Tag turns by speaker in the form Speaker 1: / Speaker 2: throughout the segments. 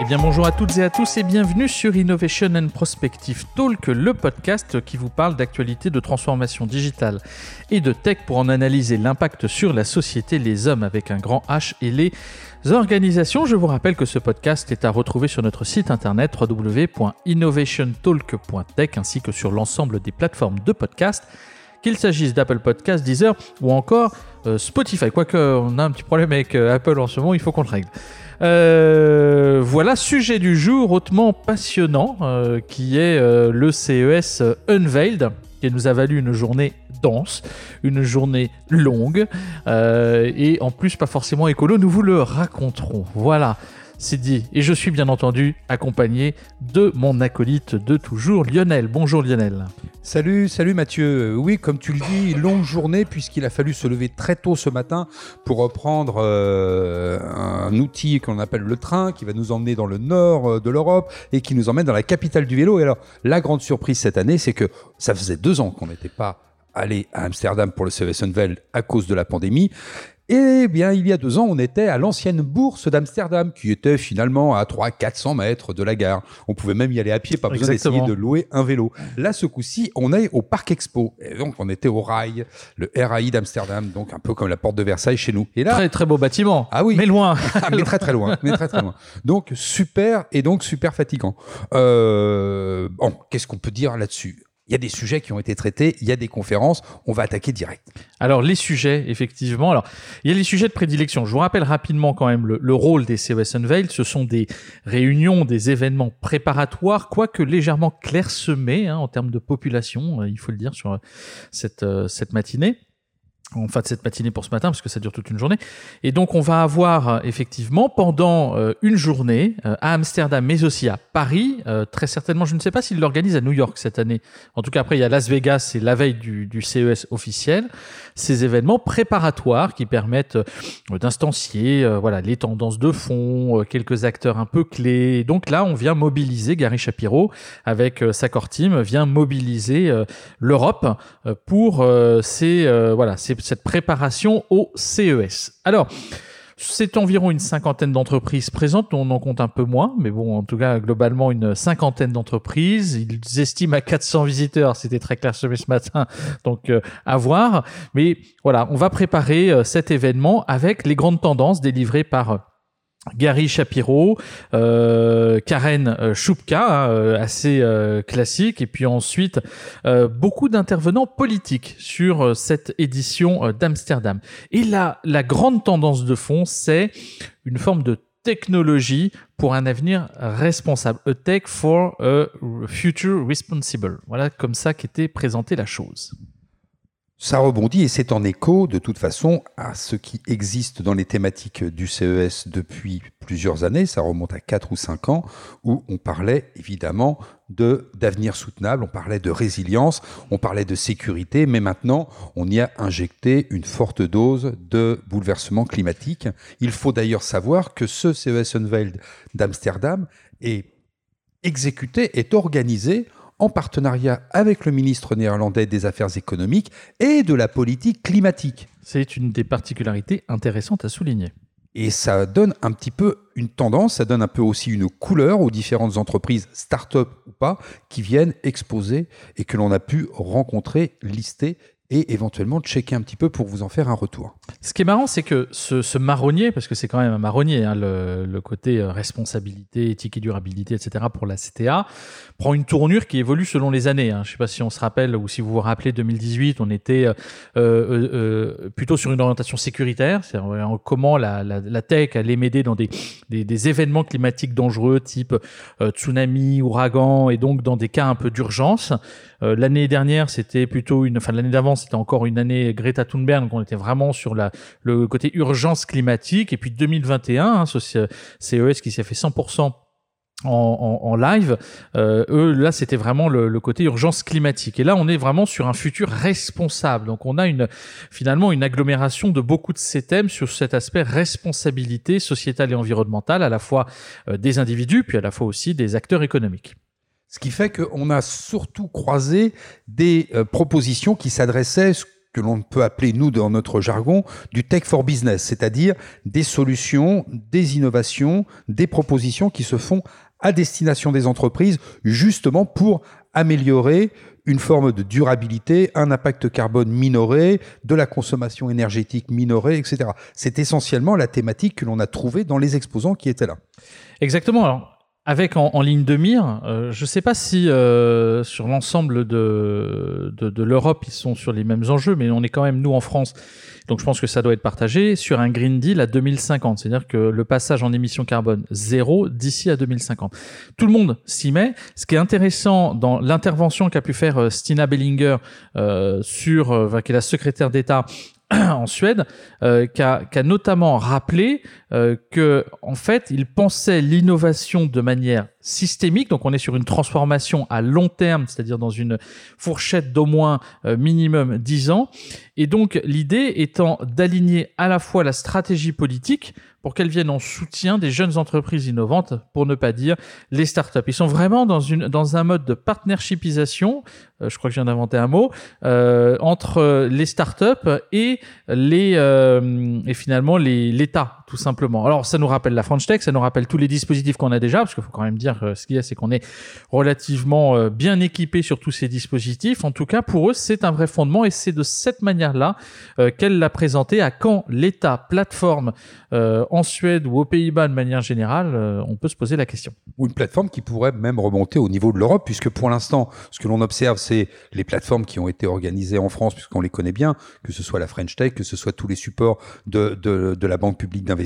Speaker 1: Eh bien bonjour à toutes et à tous et bienvenue sur Innovation and Prospective Talk, le podcast qui vous parle d'actualité de transformation digitale et de tech pour en analyser l'impact sur la société, les hommes avec un grand H et les organisations. Je vous rappelle que ce podcast est à retrouver sur notre site internet www.innovationtalk.tech ainsi que sur l'ensemble des plateformes de podcast, qu'il s'agisse d'Apple Podcasts, Deezer ou encore Spotify. Quoique on a un petit problème avec euh, Apple en ce moment, il faut qu'on le règle. Euh, voilà, sujet du jour hautement passionnant, euh, qui est euh, le CES Unveiled, qui nous a valu une journée dense, une journée longue, et en plus pas forcément écolo, nous vous le raconterons. Voilà c'est dit. Et je suis bien entendu accompagné de mon acolyte de toujours, Lionel. Bonjour Lionel.
Speaker 2: Salut, salut Mathieu. Oui, comme tu le dis, longue journée puisqu'il a fallu se lever très tôt ce matin pour reprendre euh, un outil qu'on appelle le train qui va nous emmener dans le nord euh, de l'Europe et qui nous emmène dans la capitale du vélo. Et alors, la grande surprise cette année, c'est que ça faisait deux ans qu'on n'était pas allé à Amsterdam pour le CES à cause de la pandémie. Eh bien, il y a deux ans, on était à l'ancienne bourse d'Amsterdam, qui était finalement à 300-400 mètres de la gare. On pouvait même y aller à pied, pas besoin d'essayer de louer un vélo. Là, ce coup-ci, on est au Parc Expo. Et donc, on était au rail, le RAI d'Amsterdam, donc un peu comme la porte de Versailles chez nous.
Speaker 1: Et là, très très beau bâtiment. Ah oui. Mais loin.
Speaker 2: Ah, mais très très loin. Mais très très loin. Donc super et donc super fatigant. Euh, bon, qu'est-ce qu'on peut dire là-dessus? Il y a des sujets qui ont été traités, il y a des conférences, on va attaquer direct.
Speaker 1: Alors les sujets, effectivement, alors il y a les sujets de prédilection. Je vous rappelle rapidement quand même le, rôle des CES Unveiled. Ce sont des réunions, des événements préparatoires, quoique légèrement clairsemés hein, en termes de population, euh, il faut le dire sur cette, euh, cette matinée en fait cette matinée pour ce matin parce que ça dure toute une journée. Et donc on va avoir euh, effectivement pendant euh, une journée euh, à Amsterdam mais aussi à Paris, très certainement je ne sais pas s'il l'organise à New York cette année. En tout cas après il y a Las Vegas, c'est la veille du, du, CES officiel. Ces événements préparatoires qui permettent d'instancier voilà les tendances de fond, quelques acteurs un peu clés. donc là on vient mobiliser Gary Shapiro avec sa core team vient mobiliser l'Europe pour ces voilà ces cette préparation au CES. Alors, c'est environ une cinquantaine d'entreprises présentes, on en compte un peu moins, mais bon, en tout cas, globalement, une cinquantaine d'entreprises. Ils estiment à 400 visiteurs, c'était très clair ce matin, donc euh, à voir. Mais voilà, on va préparer euh, cet événement avec les grandes tendances délivrées par Gary Shapiro, euh, Karen euh, Shupka, hein, euh, assez classique, et puis ensuite beaucoup d'intervenants politiques sur cette édition d'Amsterdam. Et là, la grande tendance de fond, c'est une forme de technologie pour un avenir responsable. A tech for a future responsible. Voilà comme ça qu'était présentée la chose.
Speaker 2: Ça rebondit et c'est en écho de toute façon à ce qui existe dans les thématiques du CES depuis plusieurs années, ça remonte à 4 ou 5 ans, où on parlait évidemment de d'avenir soutenable, on parlait de résilience, on parlait de sécurité, mais maintenant on y a injecté une forte dose de bouleversement climatique. Il faut d'ailleurs savoir que ce CES Unveiled d'Amsterdam est exécuté, est organisé en partenariat avec le ministre néerlandais des Affaires économiques et de la politique climatique.
Speaker 1: C'est une des particularités intéressantes à souligner.
Speaker 2: Et ça donne un petit peu une tendance, ça donne un peu aussi une couleur aux différentes entreprises, start-up ou pas, qui viennent exposer et que l'on a pu rencontrer, lister et éventuellement checker un petit peu pour vous en faire un retour.
Speaker 1: Ce qui est marrant, c'est que ce, marronnier, parce que c'est quand même un marronnier, hein, le, côté euh, responsabilité, éthique et durabilité, etc., pour la CTA, prend une tournure qui évolue selon les années. Hein. Je ne sais pas si on se rappelle ou si vous vous rappelez 2018, on était euh, euh, plutôt sur une orientation sécuritaire, c'est-à-dire comment la, tech allait m'aider dans des, des, événements climatiques dangereux type tsunami, ouragan, et donc dans des cas un peu d'urgence. l'année dernière, c'était plutôt une, enfin l'année d'avant, c'était encore une année Greta Thunberg, donc on était vraiment sur le côté urgence climatique. Et puis 2021, hein, ce CES qui s'est fait 100% en, live, euh, eux là c'était vraiment le, côté urgence climatique et là on est vraiment sur un futur responsable donc on a finalement une agglomération de beaucoup de ces thèmes sur cet aspect responsabilité sociétale et environnementale à la fois euh, des individus puis à la fois aussi des acteurs économiques.
Speaker 2: Ce qui fait qu'on a surtout croisé des euh, propositions qui s'adressaient que l'on peut appeler, nous, dans notre jargon, du tech for business, c'est-à-dire des solutions, des innovations, des propositions qui se font à destination des entreprises, justement pour améliorer une forme de durabilité, un impact carbone minoré, de la consommation énergétique minorée, etc. C'est essentiellement la thématique que l'on a trouvée dans les exposants qui étaient là.
Speaker 1: Exactement. Avec en, ligne de mire, euh, je ne sais pas si euh, sur l'ensemble de, de, de l'Europe, ils sont sur les mêmes enjeux, mais on est quand même, nous, en France, donc je pense que ça doit être partagé sur un Green Deal à 2050, c'est-à-dire que le passage en émissions carbone zéro d'ici à 2050. Tout le monde s'y met. Ce qui est intéressant dans l'intervention qu'a pu faire euh, Stina Bellinger euh, sur, euh, qui est la secrétaire d'État en Suède, euh, qui, a, qui, a, notamment rappelé euh, que en fait, il pensait l'innovation de manière systémique. Donc, on est sur une transformation à long terme, c'est-à-dire dans une fourchette d'au moins euh, minimum 10 ans. Et donc, l'idée étant d'aligner à la fois la stratégie politique pour qu'elles viennent en soutien des jeunes entreprises innovantes, pour ne pas dire les startups. Ils sont vraiment dans, un mode de partnershipisation, euh, je crois que je viens d'inventer un mot, euh, entre les startups et, les, et finalement l'État, tout simplement. Alors, ça nous rappelle la French Tech, ça nous rappelle tous les dispositifs qu'on a déjà, parce qu'il faut quand même dire euh, ce qu'il y a, c'est qu'on est relativement euh, bien équipé sur tous ces dispositifs. En tout cas, pour eux, c'est un vrai fondement et c'est de cette manière-là qu'elle l'a présenté à quand l'État, plateforme, en Suède ou aux Pays-Bas de manière générale, euh, on peut se poser la question.
Speaker 2: Ou une plateforme qui pourrait même remonter au niveau de l'Europe, puisque pour l'instant, ce que l'on observe, c'est les plateformes qui ont été organisées en France, puisqu'on les connaît bien, que ce soit la French Tech, que ce soit tous les supports de, de, de la Banque publique d'investissement.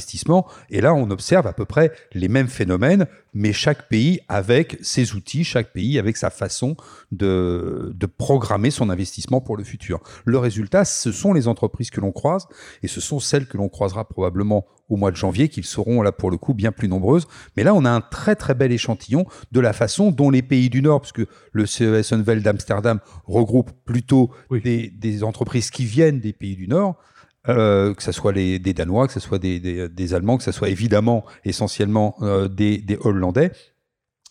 Speaker 2: Et là, on observe à peu près les mêmes phénomènes, mais chaque pays avec ses outils, chaque pays avec sa façon de, de programmer son investissement pour le futur. Le résultat, ce sont les entreprises que l'on croise, et ce sont celles que l'on croisera probablement au mois de janvier, qu'ils seront là pour le coup bien plus nombreuses. Mais là, on a un très très bel échantillon de la façon dont les pays du Nord, puisque le CES Unvel d'Amsterdam regroupe plutôt des, des, entreprises qui viennent des pays du Nord, euh, que ce soit les, des Danois, que ce soit des, Allemands, que ce soit évidemment essentiellement euh, des, des Hollandais,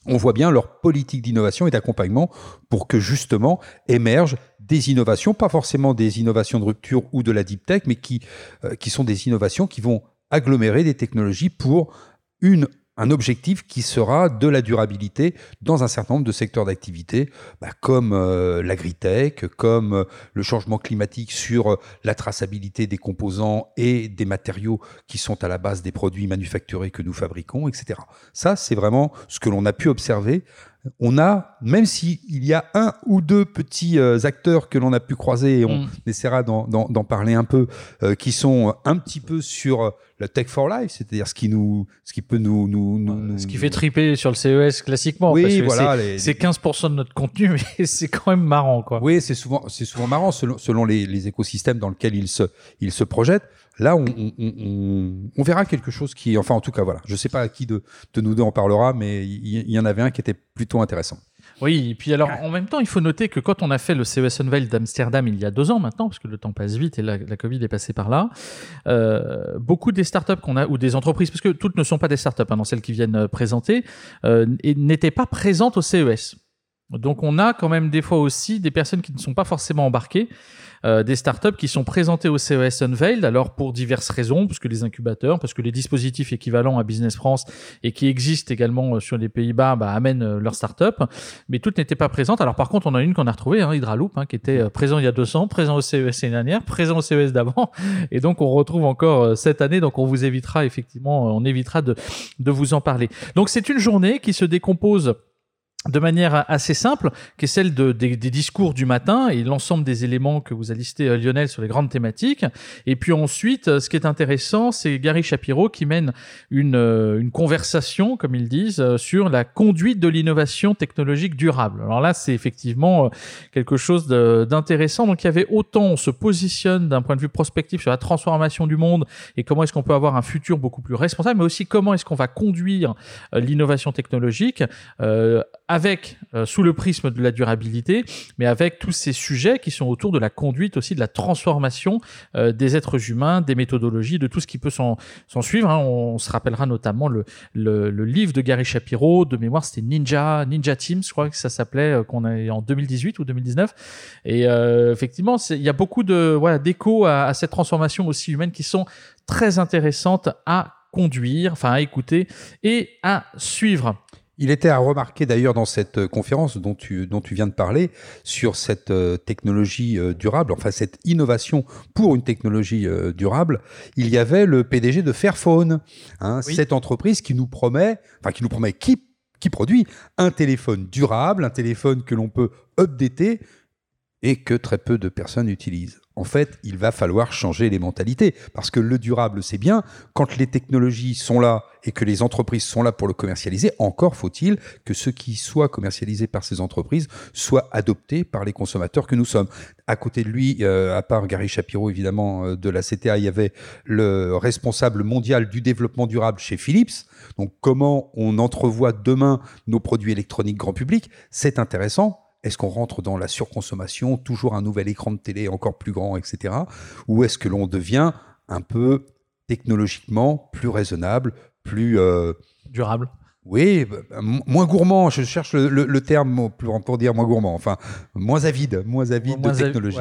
Speaker 2: on voit bien leur politique d'innovation et d'accompagnement pour que justement émergent des innovations, pas forcément des innovations de rupture ou de la deep tech, mais qui, euh, qui sont des innovations qui vont agglomérer des technologies pour une un objectif qui sera de la durabilité dans un certain nombre de secteurs d'activité, bah, comme euh, l'agritech, comme euh, le changement climatique sur euh, la traçabilité des composants et des matériaux qui sont à la base des produits manufacturés que nous fabriquons, etc. Ça, c'est vraiment ce que l'on a pu observer on a, même s'il y a un ou deux petits euh, acteurs que l'on a pu croiser, et on mm. essaiera d'en parler un peu, qui sont un petit peu sur le tech for life, c'est-à-dire ce qui nous, ce qui peut nous, nous,
Speaker 1: ce qui fait triper sur le CES classiquement. Oui, voilà, c'est 15% de notre contenu, mais c'est quand même marrant, quoi.
Speaker 2: Oui, c'est souvent, c'est souvent marrant selon, selon les, les, écosystèmes dans lesquels ils se, ils se projettent. Là, on, on, on, verra quelque chose qui, enfin, en tout cas, voilà. Je sais pas à qui de, de nous deux en parlera, mais il y, en avait un qui était plutôt intéressant.
Speaker 1: Oui, et puis alors, en même temps, il faut noter que quand on a fait le CES Unveil d'Amsterdam il y a deux ans maintenant, parce que le temps passe vite et la, la Covid est passée par là, euh, beaucoup des startups qu'on a, ou des entreprises, parce que toutes ne sont pas des startups, hein, dans celles qui viennent euh, présenter, euh, n'étaient pas présentes au CES. Donc on a quand même des fois aussi des personnes qui ne sont pas forcément embarquées, euh, des startups qui sont présentées au CES Unveiled, alors pour diverses raisons, parce que les incubateurs, parce que les dispositifs équivalents à Business France et qui existent également euh, sur les Pays-Bas bah, amènent euh, leurs startups, mais toutes n'étaient pas présentes. Alors par contre, on a une qu'on a retrouvée, hein, Hydraloop, hein, qui était euh, présent il y a 200, présent au CES l'année dernière, présent au CES d'avant, et donc on retrouve encore cette année, donc on vous évitera effectivement, on évitera de, de vous en parler. Donc c'est une journée qui se décompose de manière assez simple, qui est celle de, des, des, discours du matin et l'ensemble des éléments que vous a listé euh, Lionel sur les grandes thématiques. Et puis ensuite, euh, ce qui est intéressant, c'est Gary Shapiro qui mène une, euh, une conversation, comme ils disent, sur la conduite de l'innovation technologique durable. Alors là, c'est effectivement quelque chose d'intéressant. Donc il y avait autant on se positionne d'un point de vue prospectif sur la transformation du monde et comment est-ce qu'on peut avoir un futur beaucoup plus responsable, mais aussi comment est-ce qu'on va conduire l'innovation technologique. Euh, avec euh, sous le prisme de la durabilité, mais avec tous ces sujets qui sont autour de la conduite aussi de la transformation euh, des êtres humains, des méthodologies, de tout ce qui peut s'en suivre. Hein. On, se rappellera notamment le, livre de Gary Shapiro, de mémoire c'était Ninja Ninja Teams, je crois que ça s'appelait, euh, qu'on a en 2018 ou 2019. Et effectivement, il y a beaucoup de voilà d'échos à, à cette transformation aussi humaine qui sont très intéressantes à conduire, enfin à écouter et à suivre.
Speaker 2: Il était à remarquer d'ailleurs dans cette euh, conférence dont tu, dont tu viens de parler sur cette euh, technologie euh, durable, enfin cette innovation pour une technologie durable, il y avait le PDG de Fairphone, hein, cette entreprise qui nous promet, enfin qui nous promet, qui, qui produit un téléphone durable, un téléphone que l'on peut updater et que très peu de personnes utilisent en fait, il va falloir changer les mentalités. Parce que le durable, c'est bien. Quand les technologies sont là et que les entreprises sont là pour le commercialiser, encore faut-il que ce qui soit commercialisé par ces entreprises soit adopté par les consommateurs que nous sommes. À côté de lui, euh, à part Gary Shapiro, évidemment, euh, de la CTA, il y avait le responsable mondial du développement durable chez Philips. Donc, comment on entrevoit demain nos produits électroniques grand public, c'est intéressant est-ce qu'on rentre dans la surconsommation, toujours un nouvel écran de télé encore plus grand, etc. Ou est-ce que l'on devient un peu technologiquement plus raisonnable, plus...
Speaker 1: Euh, Durable
Speaker 2: oui, bah, moins gourmand, je cherche le, terme pour, pour, dire moins gourmand, enfin moins avide, moins avide de technologie.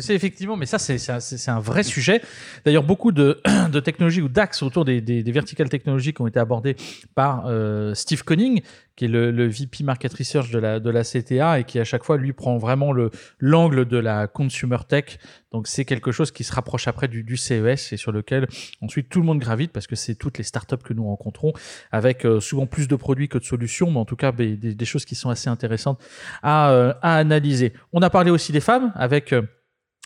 Speaker 1: C'est effectivement, mais ça c'est un, vrai sujet. D'ailleurs, beaucoup de, de technologies ou d'axes autour des, des, des, verticales technologiques ont été abordés par euh, Steve Conning, qui est le, le, VP Market Research de la, de la CTA et qui à chaque fois lui prend vraiment le l'angle de la consumer tech. Donc c'est quelque chose qui se rapproche après du, du, CES et sur lequel ensuite tout le monde gravite parce que c'est toutes les startups que nous rencontrons avec euh, souvent plus de produits que de solutions, mais en tout cas des, choses qui sont assez intéressantes à, euh, à analyser. On a parlé aussi des femmes avec euh,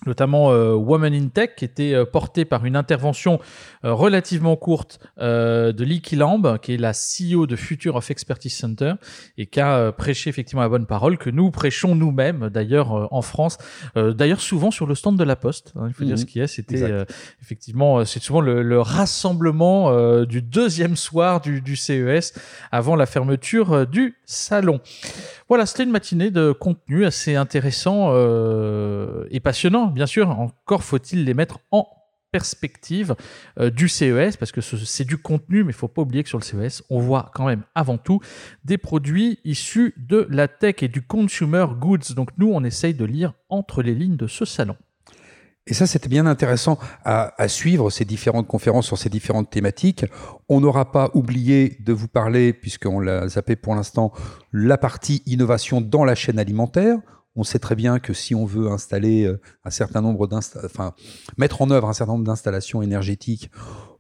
Speaker 1: notamment euh, Woman in Tech, qui était euh, portée par une intervention euh, relativement courte de Leaky Lamb, qui est la CEO de Future of Expertise Center, et qui a prêché effectivement la bonne parole, que nous prêchons nous-mêmes, d'ailleurs, en France, d'ailleurs souvent sur le stand de la Poste, hein, il faut dire mhm. ce qui est, c'était effectivement, c'est souvent le, rassemblement du deuxième soir du, du, CES, avant la fermeture du salon. Voilà, c'était une matinée de contenu assez intéressant et passionnant bien sûr, encore faut-il les mettre en perspective euh, du CES, parce que c'est du contenu, mais il faut pas oublier que sur le CES, on voit quand même avant tout des produits issus de la tech et du consumer goods. Donc nous, on essaye de lire entre les lignes de ce salon.
Speaker 2: Et ça, c'était bien intéressant à, suivre ces différentes conférences sur ces différentes thématiques. On n'aura pas oublié de vous parler, puisqu'on l'a zappé pour l'instant, la partie innovation dans la chaîne alimentaire. On sait très bien que si on veut installer euh, un certain nombre enfin, mettre en œuvre un certain nombre d'installations énergétiques,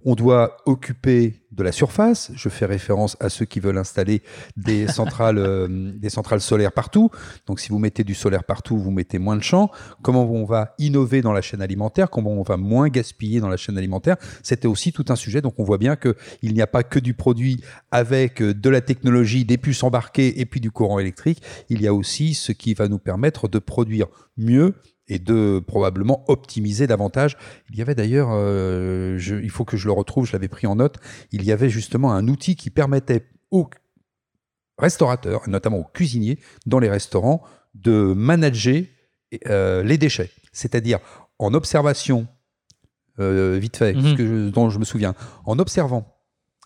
Speaker 2: on doit occuper de la surface. Je fais référence à ceux qui veulent installer des centrales, euh, des centrales solaires partout. Donc, si vous mettez du solaire partout, vous mettez moins de champs. Comment on va innover dans la chaîne alimentaire? Comment on va moins gaspiller dans la chaîne alimentaire? C'était aussi tout un sujet. Donc, on voit bien que il n'y a pas que du produit avec euh, de la technologie, des puces embarquées et puis du courant électrique. Il y a aussi ce qui va nous permettre de produire mieux et de probablement optimiser davantage. Il y avait d'ailleurs, euh, il faut que je le retrouve, je l'avais pris en note, il y avait justement un outil qui permettait aux restaurateurs, notamment aux cuisiniers dans les restaurants, de manager euh, les déchets. C'est-à-dire en observation, euh, vite fait, mhm. que dont je me souviens, en observant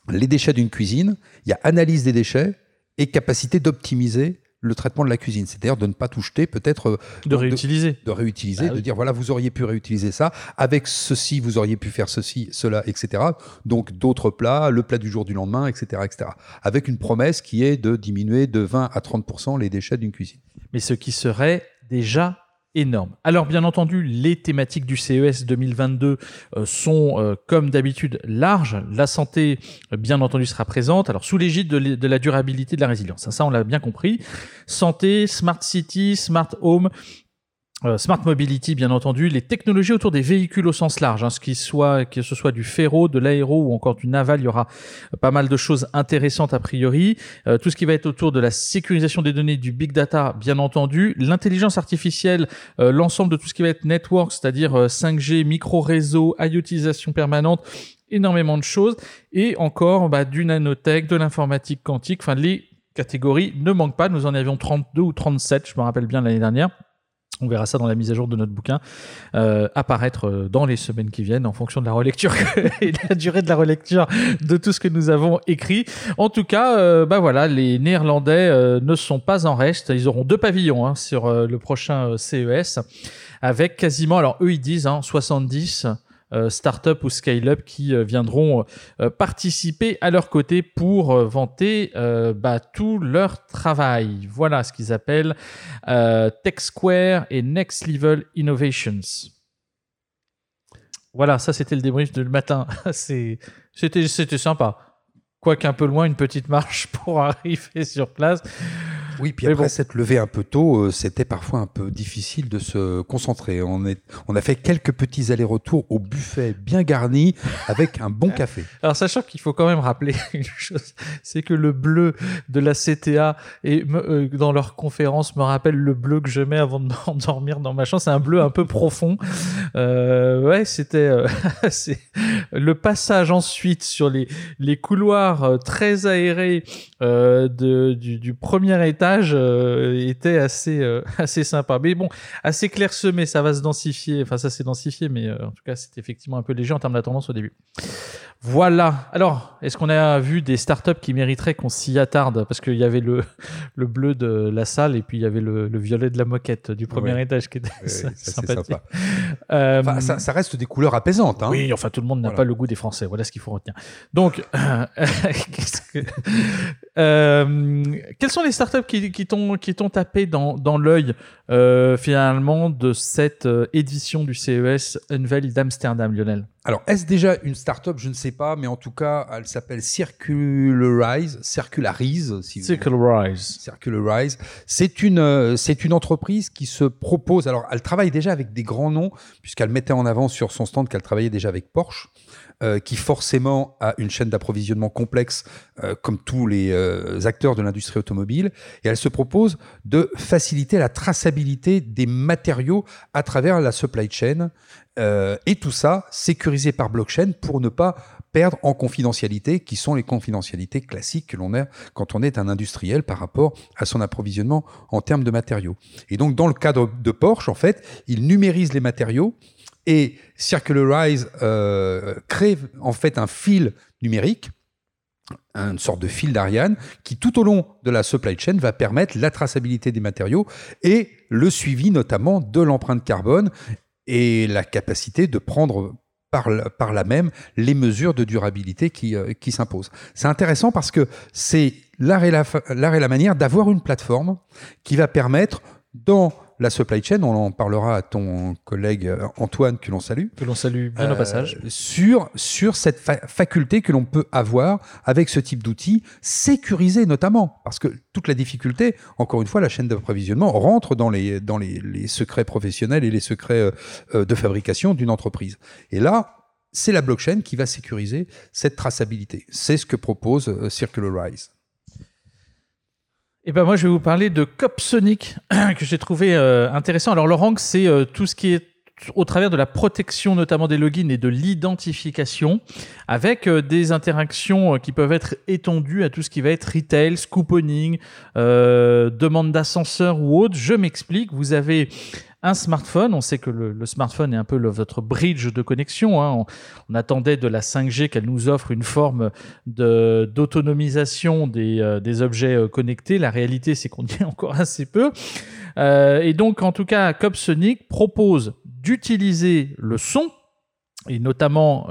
Speaker 2: les déchets d'une cuisine, il y a analyse des déchets et capacité d'optimiser le traitement de la cuisine, c'est-à-dire de ne pas tout jeter, peut-être
Speaker 1: euh, de réutiliser,
Speaker 2: de, réutiliser, bah de dire voilà vous auriez pu réutiliser ça, avec ceci vous auriez pu faire ceci, cela, etc. Donc d'autres plats, le plat du jour du lendemain, etc., etc. Avec une promesse qui est de diminuer de 20 à 30 les déchets d'une cuisine.
Speaker 1: Mais ce qui serait déjà Alors bien entendu, les thématiques du CES 2022 euh, sont euh, comme d'habitude larges. La santé, euh, bien entendu, sera présente. Alors sous l'égide de, de, la durabilité, de la résilience. Ça, on l'a bien compris. Santé, smart city, smart home, euh, smart mobility, bien entendu, les technologies autour des véhicules au sens large, hein, ce qui soit, que ce soit du ferro, de l'aéro ou encore du naval, il y aura pas mal de choses intéressantes a priori. Euh, tout ce qui va être autour de la sécurisation des données, du big data, bien entendu, l'intelligence artificielle, euh, l'ensemble de tout ce qui va être network, c'est-à-dire 5G, micro-réseau, IoTisation permanente, énormément de choses, et encore bah, du nanotech, de l'informatique quantique, enfin les catégories ne manquent pas. Nous en avions 32 ou 37, je me rappelle bien l'année dernière. On verra ça dans la mise à jour de notre bouquin, euh, apparaître euh, dans les semaines qui viennent en fonction de la relecture et de la durée de la relecture de tout ce que nous avons écrit. En tout cas, euh, bah voilà, les Néerlandais ne sont pas en reste. Ils auront deux pavillons hein, sur le prochain CES, avec quasiment, alors eux ils disent, hein, 70 euh, start-up ou scale-up qui euh, viendront euh, participer à leur côté pour euh, vanter euh, bah, tout leur travail. Voilà ce qu'ils appellent euh, Tech Square et Next Level Innovations. Voilà, ça c'était le débrief de le matin. C'était sympa. Quoique un peu loin, une petite marche pour arriver sur place.
Speaker 2: Oui, puis après
Speaker 1: bon.
Speaker 2: s'être levé un peu tôt, euh, c'était parfois un peu difficile de se concentrer. On, est, on a fait quelques petits allers-retours au buffet bien garni avec un bon café.
Speaker 1: Alors, sachant qu'il faut quand même rappeler une chose, c'est que le bleu de la CTA et euh, dans leur conférence me rappelle le bleu que je mets avant de m'endormir dans ma chambre. C'est un bleu un peu profond. Euh, ouais, c'était euh, le passage ensuite sur les les couloirs très aérés de, du, du premier étage euh, était assez euh, assez sympa. Mais bon, assez clairsemé, ça va se densifier. Enfin, ça s'est densifié, mais euh, en tout cas, c'était effectivement un peu léger en termes de tendance au début. Voilà. Alors, est-ce qu'on a vu des startups qui mériteraient qu'on s'y attarde? Parce qu'il y avait le, le bleu de la salle et puis il y avait le, le violet de la moquette du premier
Speaker 2: Ouais.
Speaker 1: étage qui était
Speaker 2: Ouais,
Speaker 1: sympathique.
Speaker 2: sympa.
Speaker 1: Euh,
Speaker 2: Enfin, ça, ça reste des couleurs apaisantes. Hein.
Speaker 1: oui, enfin tout le monde n'a
Speaker 2: Voilà.
Speaker 1: pas le goût des Français. Voilà ce qu'il faut retenir. Donc, qu'est-ce que- Euh, quelles sont les startups qui, qui t'ont tapé dans, dans l'œil euh, finalement de cette édition du CES Unveil d'Amsterdam, Lionel?
Speaker 2: Alors, est-ce déjà une start-up? Je ne sais pas, mais en tout cas, elle s'appelle Circularize, Circularise, si vous. Circularize. C'est une, euh, c'est une entreprise qui se propose. Alors, elle travaille déjà avec des grands noms, puisqu'elle mettait en avant sur son stand qu'elle travaillait déjà avec Porsche, euh, qui forcément a une chaîne d'approvisionnement complexe, euh, comme tous les acteurs de l'industrie automobile. Et elle se propose de faciliter la traçabilité des matériaux à travers la supply chain. Euh, et tout ça sécurisé par blockchain pour ne pas perdre en confidentialité, qui sont les confidentialités classiques que l'on a quand on est un industriel par rapport à son approvisionnement en termes de matériaux. Et donc, dans le cadre de Porsche, en fait, il numérise les matériaux et Circularize euh, crée en fait un fil numérique une sorte de fil d'Ariane qui, tout au long de la supply chain, va permettre la traçabilité des matériaux et le suivi notamment de l'empreinte carbone et la capacité de prendre par, là même les mesures de durabilité qui, euh, qui s'imposent. C'est intéressant parce que c'est l'art et la manière d'avoir une plateforme qui va permettre dans la supply chain, on en parlera à ton collègue euh, Antoine que l'on salue,
Speaker 1: Que l'on salue bien au
Speaker 2: euh,
Speaker 1: passage.
Speaker 2: sur, sur cette fa- faculté que l'on peut avoir avec ce type d'outils, sécurisé notamment, parce que toute la difficulté, encore une fois, la chaîne d'approvisionnement rentre dans les, dans les, les secrets professionnels et les secrets euh, de fabrication d'une entreprise. Et là, c'est la blockchain qui va sécuriser cette traçabilité. C'est ce que propose Circularize.
Speaker 1: Et ben moi je vais vous parler de Copsonic que j'ai trouvé euh, intéressant. Alors angle c'est euh, tout ce qui est au travers de la protection notamment des logins et de l'identification avec euh, des interactions qui peuvent être étendues à tout ce qui va être retail, couponing, demande d'ascenseur ou autre. Je m'explique, vous avez smartphone, on sait que le, smartphone est un peu votre bridge de connexion. hein. On, attendait de la 5G qu'elle nous offre une forme d'autonomisation des, euh, objets euh, connectés. La réalité, c'est qu'on y est encore assez peu. Euh, et donc, en tout cas, Copsonic propose d'utiliser le son, et notamment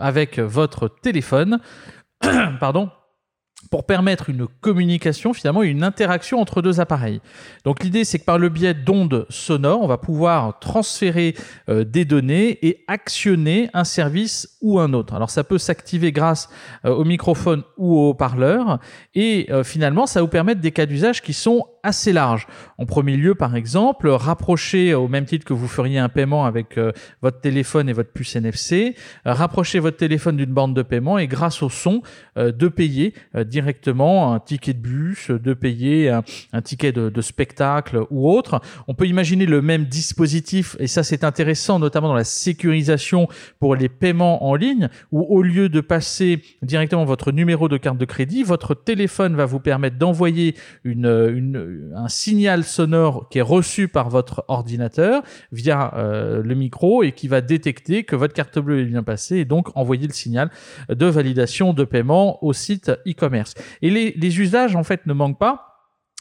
Speaker 1: avec votre téléphone, pardon, pour permettre une communication, finalement, une interaction entre deux appareils. Donc l'idée, c'est que par le biais d'ondes sonores, on va pouvoir transférer euh, des données et actionner un service ou un autre. Alors ça peut s'activer grâce euh, au microphone ou au haut-parleur, et euh, finalement, ça vous permettre des cas d'usage qui sont assez larges. En premier lieu, par exemple, rapprocher au même titre que vous feriez un paiement avec euh, votre téléphone et votre puce NFC, euh, rapprocher votre téléphone d'une bande de paiement et grâce au son, euh, de payer directement un ticket de bus, de payer un, ticket de, de, spectacle ou autre. On peut imaginer le même dispositif, et ça c'est intéressant, notamment dans la sécurisation pour les paiements en ligne, où au lieu de passer directement votre numéro de carte de crédit, votre téléphone va vous permettre d'envoyer une, une, un signal sonore qui est reçu par votre ordinateur via euh, le micro et qui va détecter que votre carte bleue est bien passée et donc envoyer le signal de validation de paiement au site e-commerce. Et les usages en fait ne manquent pas.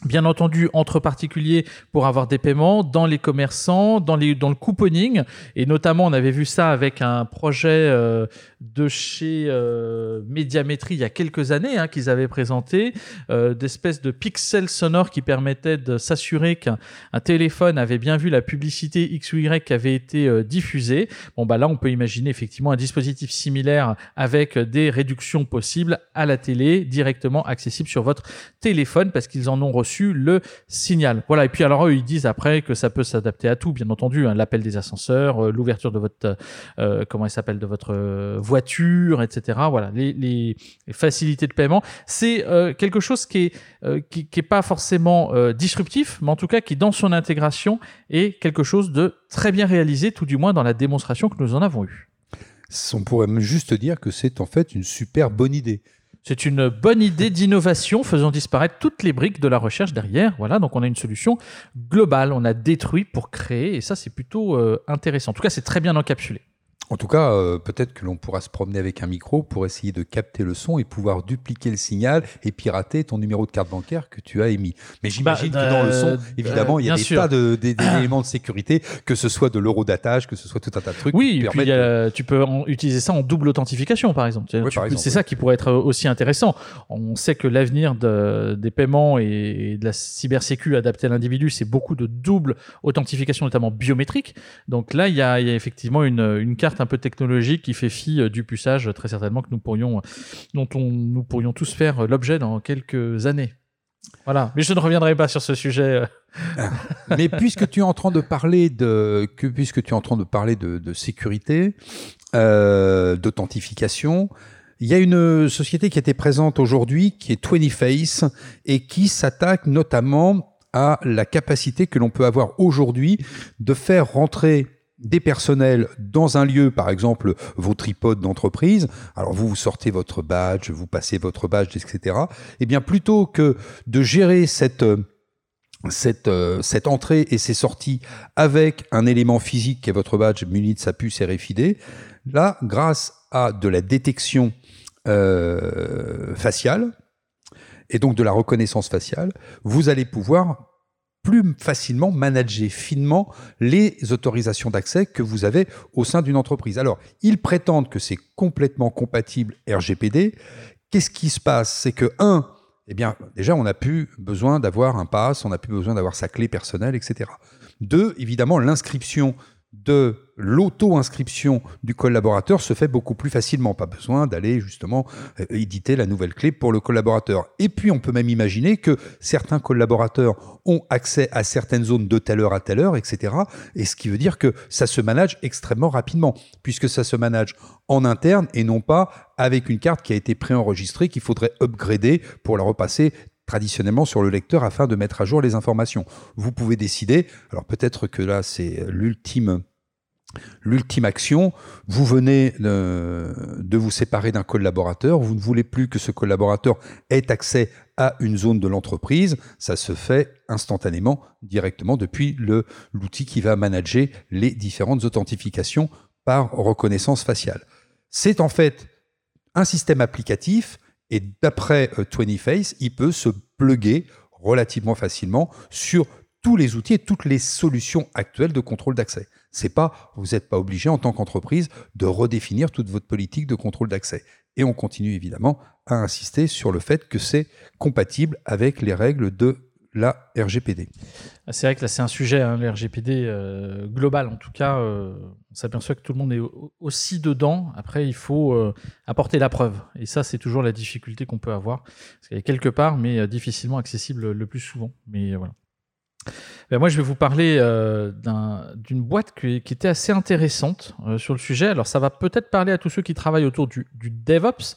Speaker 1: Bien entendu, entre particuliers pour avoir des paiements, dans les commerçants, dans, le couponing, et notamment on avait vu ça avec un projet euh, de chez euh, il y a quelques années hein, qu'ils avaient présenté, euh, d'espèces de pixels sonores qui permettaient de s'assurer qu'un téléphone avait bien vu la publicité X ou Y qui avait été euh, diffusée. Bon bah là on peut imaginer effectivement un dispositif similaire avec des réductions possibles à la télé directement accessible sur votre téléphone parce qu'ils en ont reçu le signal. Voilà. Et puis alors eux, ils disent après que ça peut s'adapter à tout, bien entendu, hein, l'appel des ascenseurs, euh, l'ouverture de votre euh, comment il s'appelle de votre euh, voiture, etc. Voilà, les, facilités de paiement, c'est quelque chose qui est qui, qui pas forcément disruptif, mais en tout cas qui dans son intégration est quelque chose de très bien réalisé, tout du moins dans la démonstration que nous en avons eue.
Speaker 2: On pourrait juste dire que c'est en fait une super bonne idée.
Speaker 1: C'est une bonne idée d'innovation faisant disparaître toutes les briques de la recherche derrière. Voilà, donc on a une solution globale. On a détruit pour créer et ça c'est plutôt euh, intéressant. En tout cas, c'est très bien encapsulé.
Speaker 2: En tout cas, euh, peut-être que l'on pourra se promener avec un micro pour essayer de capter le son et pouvoir dupliquer le signal et pirater ton numéro de carte bancaire que tu as émis. Mais j'imagine bah, que dans le son, euh, évidemment, il y a des tas d'éléments de, sécurité, que ce soit de l'eurodatage, que ce soit tout un tas de trucs.
Speaker 1: Oui, puis tu peux utiliser ça en double authentification, par exemple. c'est ça qui pourrait être aussi intéressant. On sait que l'avenir de, des paiements et de la cybersécu adaptée à l'individu, c'est beaucoup de double authentification, notamment biométrique. Donc là, il y a, il y a effectivement une, une carte un peu technologique qui fait fi euh, du puçage, très certainement que nous pourrions, dont on, nous pourrions tous faire euh, l'objet dans quelques années. Voilà, mais je ne reviendrai pas sur ce sujet. Euh.
Speaker 2: mais puisque tu es en train de parler de, que, puisque tu es en train de parler de, sécurité, d'authentification, il y a une société qui était présente aujourd'hui, qui est 20face, et qui s'attaque notamment à la capacité que l'on peut avoir aujourd'hui de faire rentrer des personnels dans un lieu, par exemple vos tripodes d'entreprise, alors vous, vous sortez votre badge, vous passez votre badge, etc. Eh bien, plutôt que de gérer cette cette, cette entrée et ces sorties avec un élément physique qui est votre badge muni de sa puce RFID, là, grâce à de la détection euh, faciale et donc de la reconnaissance faciale, vous allez pouvoir plus facilement manager finement les autorisations d'accès que vous avez au sein d'une entreprise. Alors, ils prétendent que c'est complètement compatible RGPD. Qu'est-ce qui se passe? C'est que, un, eh bien, déjà, on n'a plus besoin d'avoir un pass, on n'a plus besoin d'avoir sa clé personnelle, etc. Deux, évidemment, l'inscription de l'auto-inscription du collaborateur se fait beaucoup plus facilement. Pas besoin d'aller justement euh, éditer la nouvelle clé pour le collaborateur. Et puis on peut même imaginer que certains collaborateurs ont accès à certaines zones de telle heure à telle heure, etc. Et ce qui veut dire que ça se manage extrêmement rapidement, puisque ça se manage en interne et non pas avec une carte qui a été préenregistrée qu'il faudrait upgrader pour la repasser traditionnellement sur le lecteur afin de mettre à jour les informations. Vous pouvez décider, alors peut-être que là c'est l'ultime l'ultime action, vous venez de, vous séparer d'un collaborateur, vous ne voulez plus que ce collaborateur ait accès à une zone de l'entreprise, ça se fait instantanément, directement depuis l'outil qui va manager les différentes authentifications par reconnaissance faciale. C'est en fait un système applicatif et d'après 20face, euh, il peut se plugger relativement facilement sur tous les outils et toutes les solutions actuelles de contrôle d'accès. C'est pas, vous n'êtes pas obligé en tant qu'entreprise de redéfinir toute votre politique de contrôle d'accès. Et on continue évidemment à insister sur le fait que c'est compatible avec les règles de la RGPD.
Speaker 1: Ah, c'est vrai que là, c'est un sujet, hein, le RGPD euh, global. En tout cas, euh, on s'aperçoit que tout le monde est aussi dedans. Après, il faut euh, apporter la preuve. Et ça, c'est toujours la difficulté qu'on peut avoir. Parce qu'elle est quelque part, mais difficilement accessible le plus souvent. Mais voilà. Ben, moi, je vais vous parler euh, d'une boîte qui, était assez intéressante euh, sur le sujet. Alors, ça va peut-être parler à tous ceux qui travaillent autour du, DevOps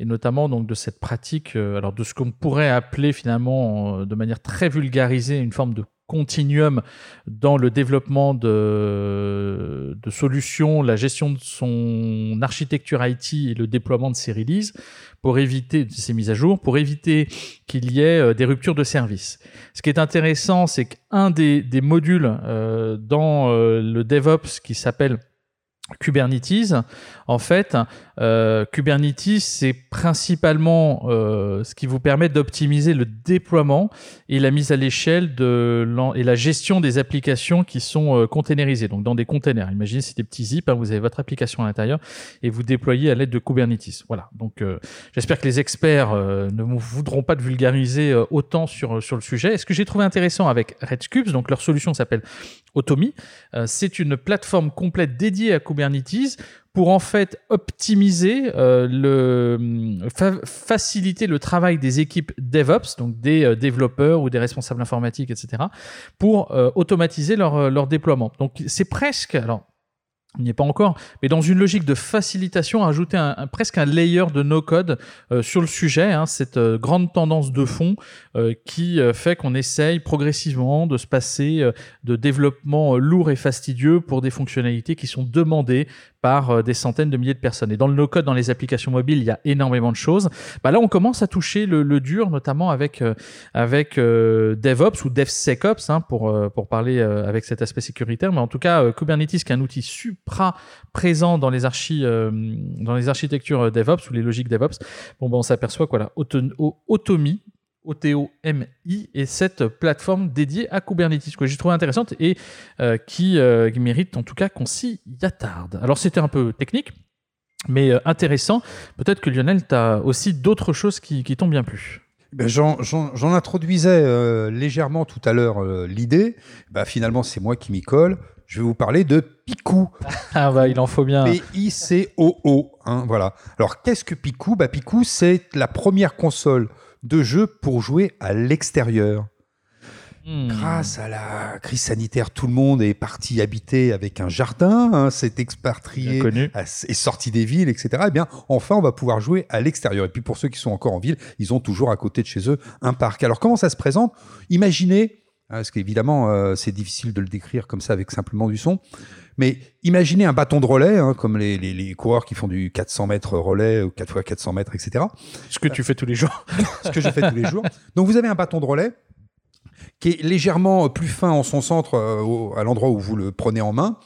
Speaker 1: et notamment donc de cette pratique, euh, alors de ce qu'on pourrait appeler finalement de manière très vulgarisée une forme de continuum dans le développement de, solutions, la gestion de son architecture IT et le déploiement de ses releases pour éviter ces mises à jour, pour éviter qu'il y ait euh, des ruptures de service. Ce qui est intéressant, c'est qu'un des, des, modules euh, dans euh, le DevOps qui s'appelle Kubernetes, en fait, euh, Kubernetes, c'est principalement euh, ce qui vous permet d'optimiser le déploiement et la mise à l'échelle de et la gestion des applications qui sont euh, donc dans des containers. Imaginez c'est des petits zips, hein, vous avez votre application à l'intérieur et vous déployez à l'aide de Kubernetes. Voilà. Donc, j'espère que les experts ne voudront pas de vulgariser autant sur sur le sujet. Et ce que j'ai trouvé intéressant avec Redcubes, donc leur solution s'appelle Automi, c'est une plateforme complète dédiée à Kubernetes pour en fait optimiser euh, le faciliter le travail des équipes DevOps, donc des euh, développeurs ou des responsables informatiques, etc., pour euh, automatiser leur, leur déploiement. Donc c'est presque alors il n'y est pas encore, mais dans une logique de facilitation, ajouter un, presque un layer de no-code euh, sur le sujet, hein, cette euh, grande tendance de fond euh, qui fait qu'on essaye progressivement de se passer de développement lourd et fastidieux pour des fonctionnalités qui sont demandées par des centaines de milliers de personnes. Et dans le no-code, dans les applications mobiles, il y a énormément de choses. Bah là, on commence à toucher le, dur, notamment avec, avec DevOps ou DevSecOps, hein, pour, pour parler avec cet aspect sécuritaire. Mais en tout cas, Kubernetes, qui est un outil super présent dans les, archi, euh, dans les architectures DevOps ou les logiques DevOps, bon, ben, on s'aperçoit que voilà, Automi, O-T-O-M-I, est cette plateforme dédiée à Kubernetes, que j'ai trouvé intéressante et euh, qui, euh, qui, mérite en tout cas qu'on s'y attarde. Alors c'était un peu technique, mais intéressant. Peut-être que Lionel, tu as aussi d'autres choses qui, qui t'ont bien plu.
Speaker 2: Ben J'en introduisais légèrement tout à l'heure l'idée. Ben, finalement, c'est moi qui m'y colle je vais vous parler de Picou.
Speaker 1: Ah bah il en faut bien.
Speaker 2: P-I-C-O-O. Hein, voilà. Alors qu'est-ce que Picou? Bah, Picou, c'est la première console de jeu pour jouer à l'extérieur. Hmm. Grâce à la crise sanitaire, tout le monde est parti habiter avec un jardin, hein, s'est expatrié, est sorti des villes, etc. Eh bien, enfin, on va pouvoir jouer à l'extérieur. Et puis, pour ceux qui sont encore en ville, ils ont toujours à côté de chez eux un parc. Alors, comment ça se présente? Imaginez parce qu'évidemment, euh, c'est difficile de le décrire comme ça avec simplement du son. Mais imaginez un bâton de relais, hein, comme les, les, les, coureurs qui font du 400 mètres relais ou 4 fois 400 mètres, etc.
Speaker 1: Ce que tu fais tous les jours.
Speaker 2: Ce que je fais tous les jours. Donc vous avez un bâton de relais qui est légèrement plus fin en son centre, euh, à l'endroit où vous le prenez en main,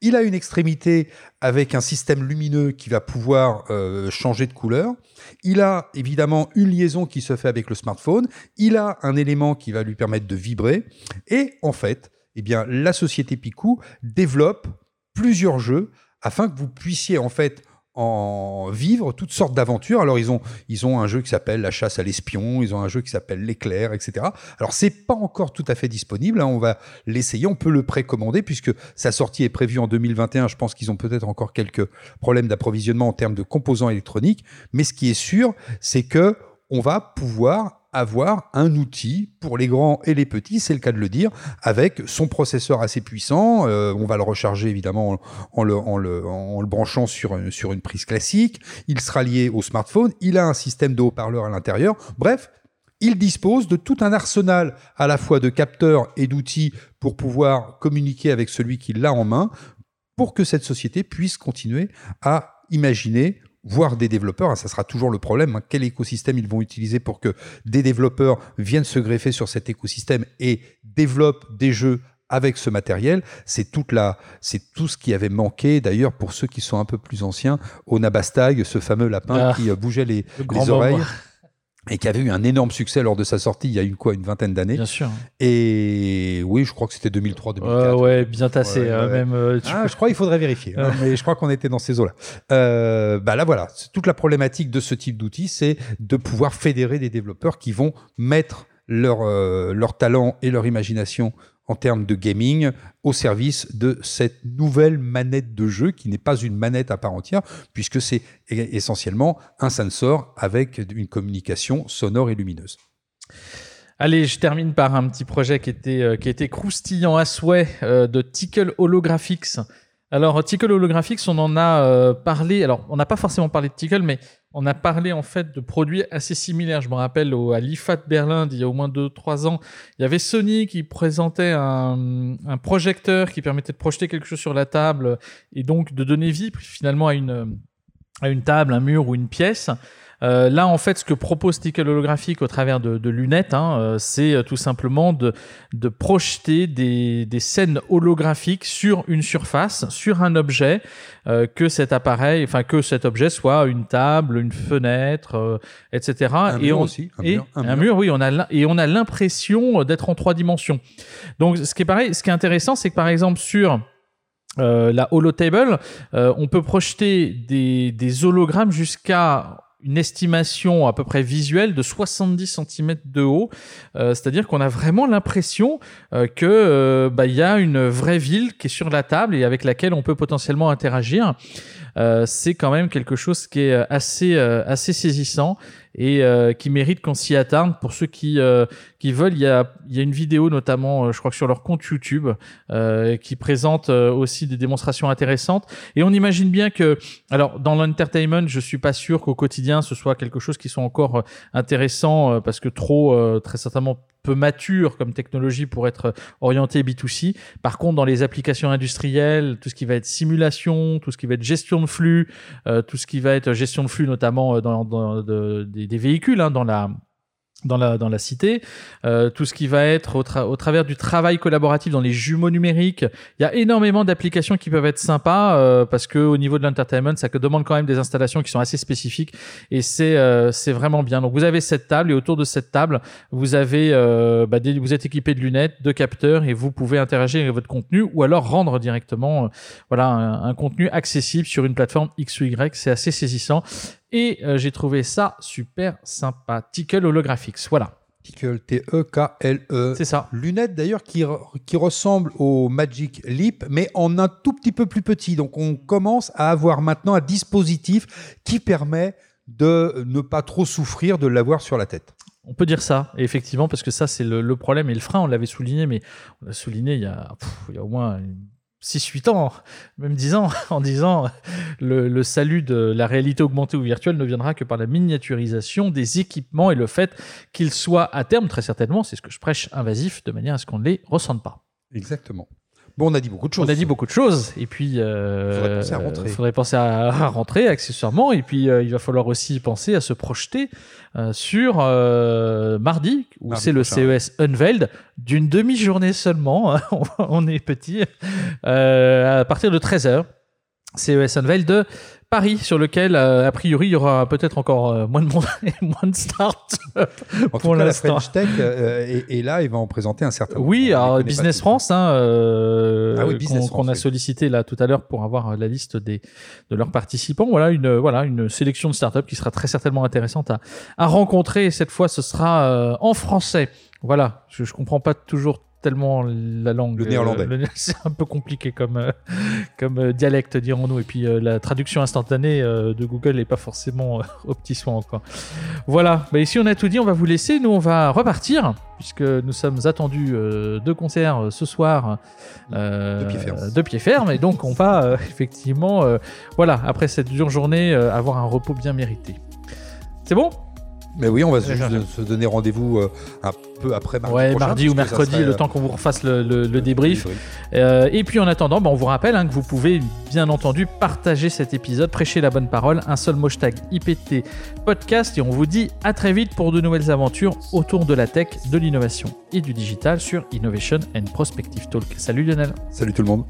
Speaker 2: il a une extrémité avec un système lumineux qui va pouvoir euh, changer de couleur. Il a évidemment une liaison qui se fait avec le smartphone. Il a un élément qui va lui permettre de vibrer. Et en fait, eh la société Picou développe plusieurs jeux afin que vous puissiez en fait vivre toutes sortes d'aventures. Alors ils ont ils ont un jeu qui s'appelle La chasse à l'espion, ils ont un jeu qui s'appelle L'éclair, etc. Alors c'est pas encore tout à fait disponible. Hein. On va l'essayer, on peut le précommander puisque sa sortie est prévue en 2021. Je pense qu'ils ont peut-être encore quelques problèmes d'approvisionnement en termes de composants électroniques, mais ce qui est sûr, c'est que on va pouvoir avoir un outil pour les grands et les petits, c'est le cas de le dire, avec son processeur assez puissant. Euh, on va le recharger évidemment en, le, branchant sur, sur une prise classique. Il sera lié au smartphone. Il a un système de haut-parleur à l'intérieur. Bref, il dispose de tout un arsenal à la fois de capteurs et d'outils pour pouvoir communiquer avec celui qui l'a en main pour que cette société puisse continuer à imaginer voire des développeurs, hein, ça sera toujours le problème, hein, quel écosystème ils vont utiliser pour que des développeurs viennent se greffer sur cet écosystème et développent des jeux avec ce matériel, c'est toute la, c'est tout ce qui avait manqué d'ailleurs pour ceux qui sont un peu plus anciens au Nabastag, ce fameux lapin ah. qui euh, bougeait les, les oreilles et qui avait eu un énorme succès lors de sa sortie il y a eu quoi une vingtaine d'années.
Speaker 1: Bien sûr.
Speaker 2: Et oui, je crois que c'était 2003 2004.
Speaker 1: ouais, bien tassé hein, même euh,
Speaker 2: ah, je crois qu'il faudrait vérifier, hein, mais je crois qu'on était dans ces eaux-là. Euh, bah là voilà, toute la problématique de ce type d'outil, c'est de pouvoir fédérer des développeurs qui vont mettre leur, euh, leur talent et leur imagination en termes de gaming au service de cette nouvelle manette de jeu qui n'est pas une manette à part entière puisque c'est essentiellement un sensor avec une communication sonore et lumineuse.
Speaker 1: Allez, je termine par un petit projet qui était, euh, qui était croustillant à souhait euh, de Tickle Holographics. Alors, Tickle Holographics, on en a euh, parlé. Alors, on n'a pas forcément parlé de Tickle, mais on a parlé en fait de produits assez similaires. Je me rappelle à l'IFA de Berlin d'il y a au moins 2-3 ans, il y avait Sony qui présentait un, un, projecteur qui permettait de projeter quelque chose sur la table et donc de donner vie finalement à une, à une table, un mur ou une pièce. Euh, là, en fait, ce que propose Tickle holographique au travers de, de lunettes, hein, euh, c'est euh, tout simplement de, de projeter des, des, scènes holographiques sur une surface, sur un objet, euh, que cet appareil, enfin que cet objet soit une table, une fenêtre, euh, etc.
Speaker 2: Un
Speaker 1: et
Speaker 2: mur
Speaker 1: on,
Speaker 2: aussi. Un
Speaker 1: et
Speaker 2: mur, un
Speaker 1: un
Speaker 2: mur.
Speaker 1: mur, oui, on a et on a l'impression d'être en trois dimensions. Donc, ce qui est pareil, ce qui est intéressant, c'est que par exemple sur euh, la holotable, euh, on peut projeter des, des hologrammes jusqu'à une estimation à peu près visuelle de 70 cm de haut, Euh, c'est-à-dire qu'on a vraiment l'impression euh, que euh, bah, y a une vraie ville qui est sur la table et avec laquelle on peut potentiellement interagir. Euh, c'est quand même quelque chose qui est assez euh, assez saisissant et euh, qui mérite qu'on s'y attarde pour ceux qui euh, qui veulent. Il y a il y a une vidéo notamment, euh, je crois que sur leur compte YouTube, euh, qui présente euh, aussi des démonstrations intéressantes. Et on imagine bien que, alors dans l'entertainment, je suis pas sûr qu'au quotidien ce soit quelque chose qui soit encore euh, intéressant euh, parce que trop euh, très certainement peu mature comme technologie pour être orienté B2C. Par contre, dans les applications industrielles, tout ce qui va être simulation, tout ce qui va être gestion de flux, euh, tout ce qui va être gestion de flux, notamment euh, dans, dans- de- des, des véhicules, hein, dans la dans la, dans la cité, euh, tout ce qui va être au, tra- au travers du travail collaboratif dans les jumeaux numériques. Il y a énormément d'applications qui peuvent être sympas euh, parce que au niveau de l'entertainment, ça que demande quand même des installations qui sont assez spécifiques et c'est euh, c'est vraiment bien. Donc vous avez cette table et autour de cette table, vous avez euh, bah, vous êtes équipé de lunettes, de capteurs et vous pouvez interagir avec votre contenu ou alors rendre directement euh, voilà un, un contenu accessible sur une plateforme X ou Y. C'est assez saisissant et euh, j'ai trouvé ça super sympa. Tickle holographics, voilà,
Speaker 2: Tickle, T-E-K-L-E.
Speaker 1: c'est ça.
Speaker 2: Lunettes d'ailleurs qui, re- qui ressemblent au Magic Leap, mais en un tout petit peu plus petit. Donc on commence à avoir maintenant un dispositif qui permet de ne pas trop souffrir de l'avoir sur la tête.
Speaker 1: On peut dire ça, et effectivement, parce que ça, c'est le, le problème et le frein. On l'avait souligné, mais on l'a souligné il y a, pff, il y a au moins 6-8 ans, même 10 ans, en disant le, le salut de la réalité augmentée ou virtuelle ne viendra que par la miniaturisation des équipements et le fait qu'ils soient à terme, très certainement, c'est ce que je prêche, invasifs, de manière à ce qu'on ne les ressente pas.
Speaker 2: Exactement. Bon, on a dit beaucoup de choses.
Speaker 1: On a dit beaucoup de choses, et puis euh,
Speaker 2: Faudrait penser à rentrer.
Speaker 1: faudrait penser à, à rentrer accessoirement, et puis euh, il va falloir aussi penser à se projeter euh, sur mardi, où c'est le. CES Unveiled, d'une demi-journée seulement, hein, on- est petit, à partir de 13h. CES Unveiled de Paris, sur lequel, euh, a priori, il y aura peut-être encore euh, moins de monde et moins de start.
Speaker 2: En
Speaker 1: pour
Speaker 2: tout cas, la. French Tech euh, est, est là et va en présenter un certain nombre.
Speaker 1: Oui, alors Business. France, hein, euh,
Speaker 2: Ah oui,
Speaker 1: qu'on a
Speaker 2: oui.
Speaker 1: sollicité là tout à l'heure pour avoir la liste des de leurs participants. Voilà une voilà une sélection de startups qui sera très certainement intéressante à, à rencontrer. Et cette fois, ce sera euh, en français. Voilà, je, je comprends pas toujours tellement la langue.
Speaker 2: Le néerlandais.
Speaker 1: le- c'est un peu compliqué comme euh, comme euh, dialecte dirons-nous. Et puis euh, la traduction instantanée euh, de Google n'est pas forcément euh, au petit soin encore. Voilà, bah, ici on a tout dit, on va vous laisser, nous on va repartir, puisque nous sommes attendus euh, de concert euh, ce soir euh,
Speaker 2: De pied ferme.
Speaker 1: de pied ferme, et donc on va euh, effectivement, euh, voilà, après cette dure journée, euh, avoir un repos bien mérité. C'est bon?
Speaker 2: Mais oui, on va
Speaker 1: Ouais,
Speaker 2: juste se donner rendez-vous euh, un peu après mardi
Speaker 1: Ouais,
Speaker 2: prochain,
Speaker 1: mardi ou mercredi,
Speaker 2: serait,
Speaker 1: le temps qu'on vous refasse le, le- le débrief.
Speaker 2: débrief.
Speaker 1: Euh, et puis en attendant, bah, on vous rappelle hein, que vous pouvez bien entendu partager cet épisode, prêcher la bonne parole, un seul hashtag IPT podcast et on vous dit à très vite pour de nouvelles aventures autour de la tech, de l'innovation et du digital sur Innovation and Prospective Talk. Salut Lionel
Speaker 2: Salut tout le monde.